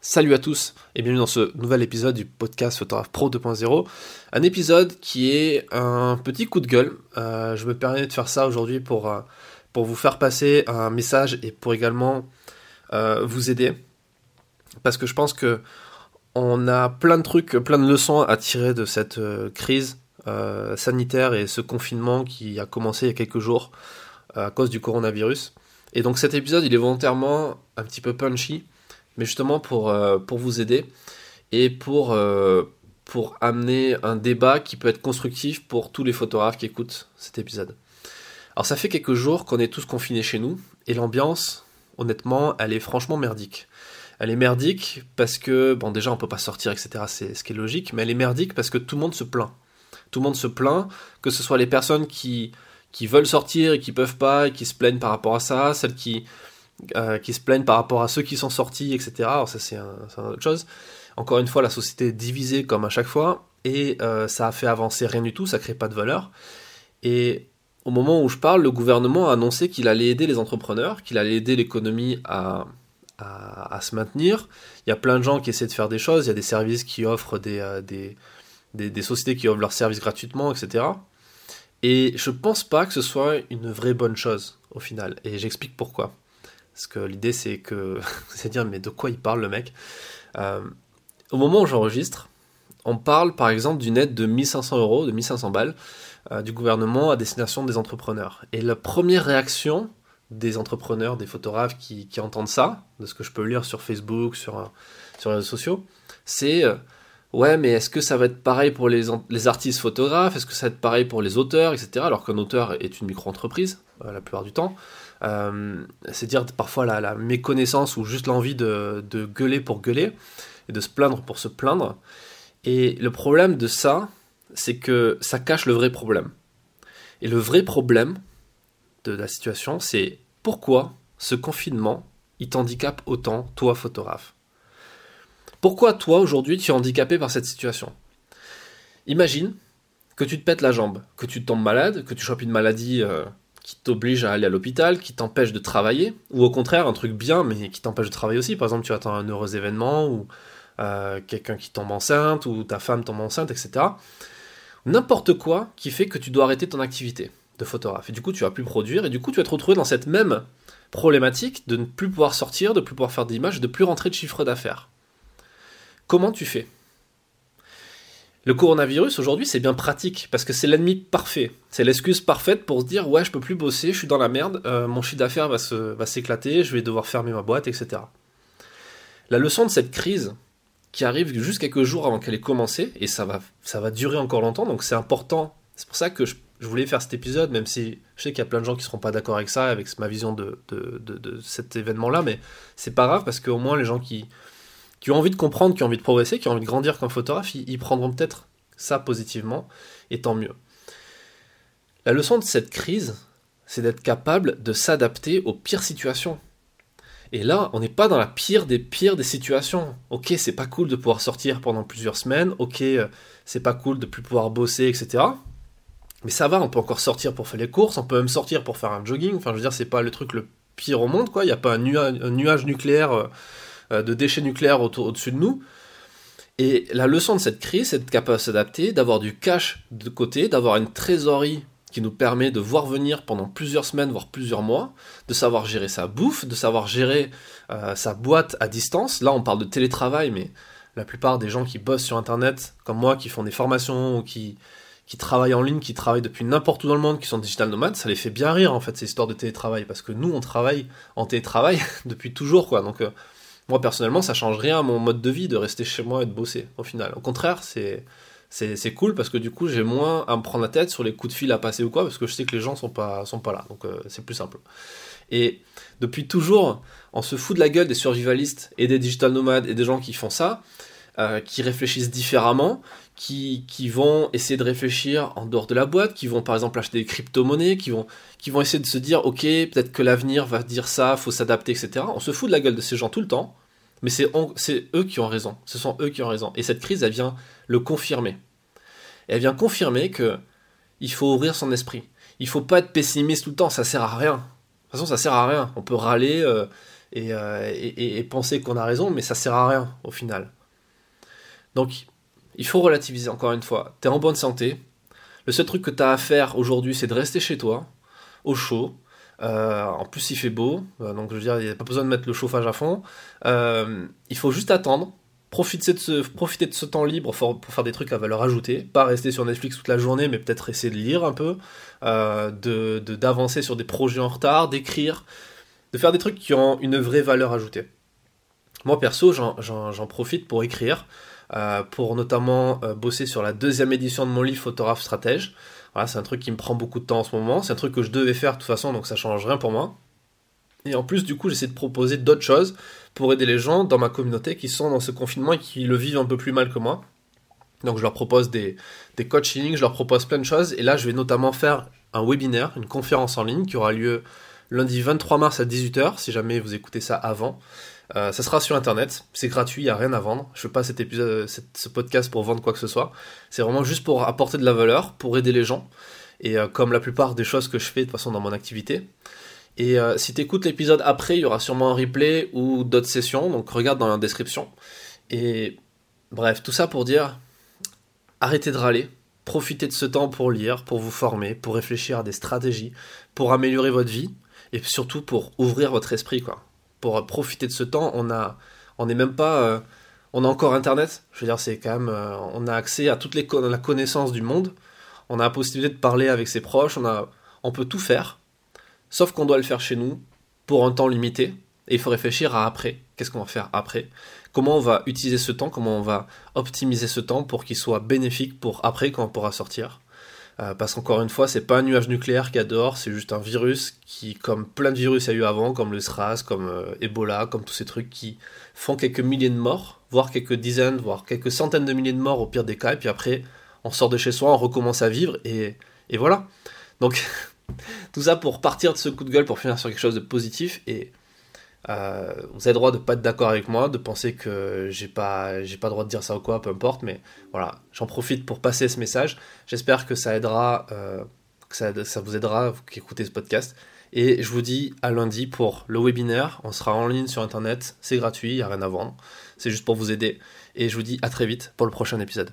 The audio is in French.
Salut à tous et bienvenue dans ce nouvel épisode du podcast Photographe Pro 2.0. Un épisode qui est un petit coup de gueule. Euh, je me permets de faire ça aujourd'hui pour, euh, pour vous faire passer un message et pour également euh, vous aider. Parce que je pense que on a plein de trucs, plein de leçons à tirer de cette crise sanitaire et ce confinement qui a commencé il y a quelques jours à cause du coronavirus. Et donc cet épisode, il est volontairement un petit peu punchy mais justement pour, euh, pour vous aider et pour, euh, pour amener un débat qui peut être constructif pour tous les photographes qui écoutent cet épisode. Alors ça fait quelques jours qu'on est tous confinés chez nous et l'ambiance, honnêtement, elle est franchement merdique. Elle est merdique parce que, bon déjà on peut pas sortir, etc. C'est ce qui est logique, mais elle est merdique parce que tout le monde se plaint. Tout le monde se plaint, que ce soit les personnes qui, qui veulent sortir et qui peuvent pas et qui se plaignent par rapport à ça, celles qui, euh, qui se plaignent par rapport à ceux qui sont sortis, etc. Ça c'est un, autre chose. Encore une fois, la société est divisée comme à chaque fois, et euh, ça a fait avancer rien du tout, ça crée pas de valeur. Et au moment où je parle, le gouvernement a annoncé qu'il allait aider les entrepreneurs, qu'il allait aider l'économie à, se maintenir. Il y a plein de gens qui essaient de faire des choses, il y a des services qui offrent des, euh, des sociétés qui offrent leurs services gratuitement, etc. Et je pense pas que ce soit une vraie bonne chose au final, et j'explique pourquoi. Parce que l'idée, c'est que. c'est dire, mais de quoi il parle le mec? Euh, Au moment où j'enregistre, on parle par exemple d'une aide de 1500 euros, de 1500 balles, euh, du gouvernement à destination des entrepreneurs. Et la première réaction des entrepreneurs, des photographes qui, entendent ça, de ce que je peux lire sur Facebook, sur, sur les réseaux sociaux, c'est. Euh, ouais, mais est-ce que ça va être pareil pour les, les artistes photographes? Est-ce que ça va être pareil pour les auteurs, etc. Alors qu'un auteur est une micro-entreprise, la plupart du temps. Euh, c'est dire parfois la, méconnaissance ou juste l'envie de, gueuler pour gueuler et de se plaindre pour se plaindre. Et le problème de ça, c'est que ça cache le vrai problème. Et le vrai problème de la situation, c'est pourquoi ce confinement, il t'handicape autant, toi photographe? Pourquoi toi aujourd'hui tu es handicapé par cette situation? Imagine que tu te pètes la jambe, que tu tombes malade, que tu chopes une maladie euh, qui t'oblige à aller à l'hôpital, qui t'empêche de travailler, ou au contraire un truc bien mais qui t'empêche de travailler aussi. Par exemple, tu attends un heureux événement, ou euh, quelqu'un qui tombe enceinte, ou ta femme tombe enceinte, etc. N'importe quoi qui fait que tu dois arrêter ton activité de photographe. Et du coup, tu vas plus produire, et du coup, tu vas te retrouver dans cette même problématique de ne plus pouvoir sortir, de ne plus pouvoir faire d'images, de plus rentrer de chiffre d'affaires. Comment tu fais? Le coronavirus aujourd'hui c'est bien pratique parce que c'est l'ennemi parfait. C'est l'excuse parfaite pour se dire ouais je peux plus bosser, je suis dans la merde, euh, mon chiffre d'affaires va, s'éclater, je vais devoir fermer ma boîte, etc. La leçon de cette crise qui arrive juste quelques jours avant qu'elle ait commencé, et ça va, durer encore longtemps, donc c'est important. C'est pour ça que je, voulais faire cet épisode, même si je sais qu'il y a plein de gens qui ne seront pas d'accord avec ça, avec ma vision de, de, de cet événement-là, mais c'est pas grave parce qu'au moins les gens qui, qui ont envie de comprendre, qui ont envie de progresser, qui ont envie de grandir comme photographe, ils, prendront peut-être ça positivement, et tant mieux. La leçon de cette crise, c'est d'être capable de s'adapter aux pires situations. Et là, on n'est pas dans la pire des pires des situations. Ok, c'est pas cool de pouvoir sortir pendant plusieurs semaines. Ok, euh, c'est pas cool de plus pouvoir bosser, etc. Mais ça va, on peut encore sortir pour faire les courses, on peut même sortir pour faire un jogging. Enfin, je veux dire, c'est pas le truc le pire au monde, quoi. Il n'y a pas un, nuage nucléaire euh, de déchets nucléaires au-dessus de nous. Et la leçon de cette crise, c'est d'être capable de s'adapter, d'avoir du cash de côté, d'avoir une trésorerie qui nous permet de voir venir pendant plusieurs semaines, voire plusieurs mois, de savoir gérer sa bouffe, de savoir gérer euh, sa boîte à distance. Là, on parle de télétravail, mais la plupart des gens qui bossent sur Internet, comme moi, qui font des formations ou qui, qui travaillent en ligne, qui travaillent depuis n'importe où dans le monde, qui sont digital nomades, ça les fait bien rire en fait ces histoires de télétravail, parce que nous, on travaille en télétravail depuis toujours, quoi. Donc, euh, moi, personnellement, ça change rien à mon mode de vie de rester chez moi et de bosser, au final. Au contraire, c'est, c'est, cool parce que du coup, j'ai moins à me prendre la tête sur les coups de fil à passer ou quoi, parce que je sais que les gens sont pas, sont pas là. Donc, euh, c'est plus simple. Et depuis toujours, on se fout de la gueule des survivalistes et des digital nomades et des gens qui font ça, euh, qui réfléchissent différemment, qui, qui, vont essayer de réfléchir en dehors de la boîte, qui vont par exemple acheter des crypto-monnaies, qui vont, qui vont essayer de se dire ok, peut-être que l'avenir va dire ça, faut s'adapter, etc. On se fout de la gueule de ces gens tout le temps, mais c'est eux qui ont raison. Ce sont eux qui ont raison. Et cette crise, elle vient le confirmer. elle vient confirmer que il faut ouvrir son esprit. Il faut pas être pessimiste tout le temps, ça sert à rien. De toute façon, ça sert à rien. On peut râler, euh, et, et, penser qu'on a raison, mais ça sert à rien au final. Donc, il faut relativiser encore une fois. Tu es en bonne santé. Le seul truc que tu as à faire aujourd'hui, c'est de rester chez toi, au chaud. en plus, il fait beau, donc je veux dire, il n'y a pas besoin de mettre le chauffage à fond. il faut juste attendre profiter de ce, temps libre pour, faire des trucs à valeur ajoutée, pas rester sur Netflix toute la journée, mais peut-être essayer de lire un peu, euh, de, d'avancer sur des projets en retard, d'écrire, de faire des trucs qui ont une vraie valeur ajoutée. Moi perso, j'en, profite pour écrire, euh, pour notamment euh, bosser sur la deuxième édition de mon livre Photographe Stratège. Voilà, c'est un truc qui me prend beaucoup de temps en ce moment, c'est un truc que je devais faire de toute façon, donc ça change rien pour moi. Et en plus, du coup, j'essaie de proposer d'autres choses pour aider les gens dans ma communauté qui sont dans ce confinement et qui le vivent un peu plus mal que moi. Donc je leur propose des, des coachings, je leur propose plein de choses. Et là, je vais notamment faire un webinaire, une conférence en ligne qui aura lieu lundi 23 mars à 18h, si jamais vous écoutez ça avant. Euh, ça sera sur internet, c'est gratuit, il n'y a rien à vendre. Je ne fais pas cet épisode, ce podcast pour vendre quoi que ce soit. C'est vraiment juste pour apporter de la valeur, pour aider les gens. Et euh, comme la plupart des choses que je fais de toute façon dans mon activité. Et euh, si tu écoutes l'épisode après, il y aura sûrement un replay ou d'autres sessions, donc regarde dans la description. Et bref, tout ça pour dire, arrêtez de râler, profitez de ce temps pour lire, pour vous former, pour réfléchir à des stratégies, pour améliorer votre vie, et surtout pour ouvrir votre esprit, quoi. Pour profiter de ce temps, on n'est même pas, euh, on a encore Internet. Je veux dire, c'est quand même, euh, on a accès à toute les la connaissance du monde. On a la possibilité de parler avec ses proches. On on peut tout faire. Sauf qu'on doit le faire chez nous pour un temps limité. Et il faut réfléchir à après. Qu'est-ce qu'on va faire après? Comment on va utiliser ce temps? Comment on va optimiser ce temps pour qu'il soit bénéfique pour après quand on pourra sortir? Euh, Parce qu'encore une fois, c'est pas un nuage nucléaire qu'il y a dehors, c'est juste un virus qui, comme plein de virus il y a eu avant, comme le SRAS, comme euh, Ebola, comme tous ces trucs qui font quelques milliers de morts, voire quelques dizaines, voire quelques centaines de milliers de morts au pire des cas. Et puis après, on sort de chez soi, on recommence à vivre et, et voilà. Donc Tout ça pour partir de ce coup de gueule, pour finir sur quelque chose de positif. Et euh, vous avez le droit de pas être d'accord avec moi, de penser que j'ai pas, j'ai pas le droit de dire ça ou quoi, peu importe. Mais voilà, j'en profite pour passer ce message. J'espère que ça aidera, euh, que ça, ça, vous aidera, vous qui écoutez ce podcast. Et je vous dis à lundi pour le webinaire. On sera en ligne sur internet, c'est gratuit, il n'y a rien à vendre. C'est juste pour vous aider. Et je vous dis à très vite pour le prochain épisode.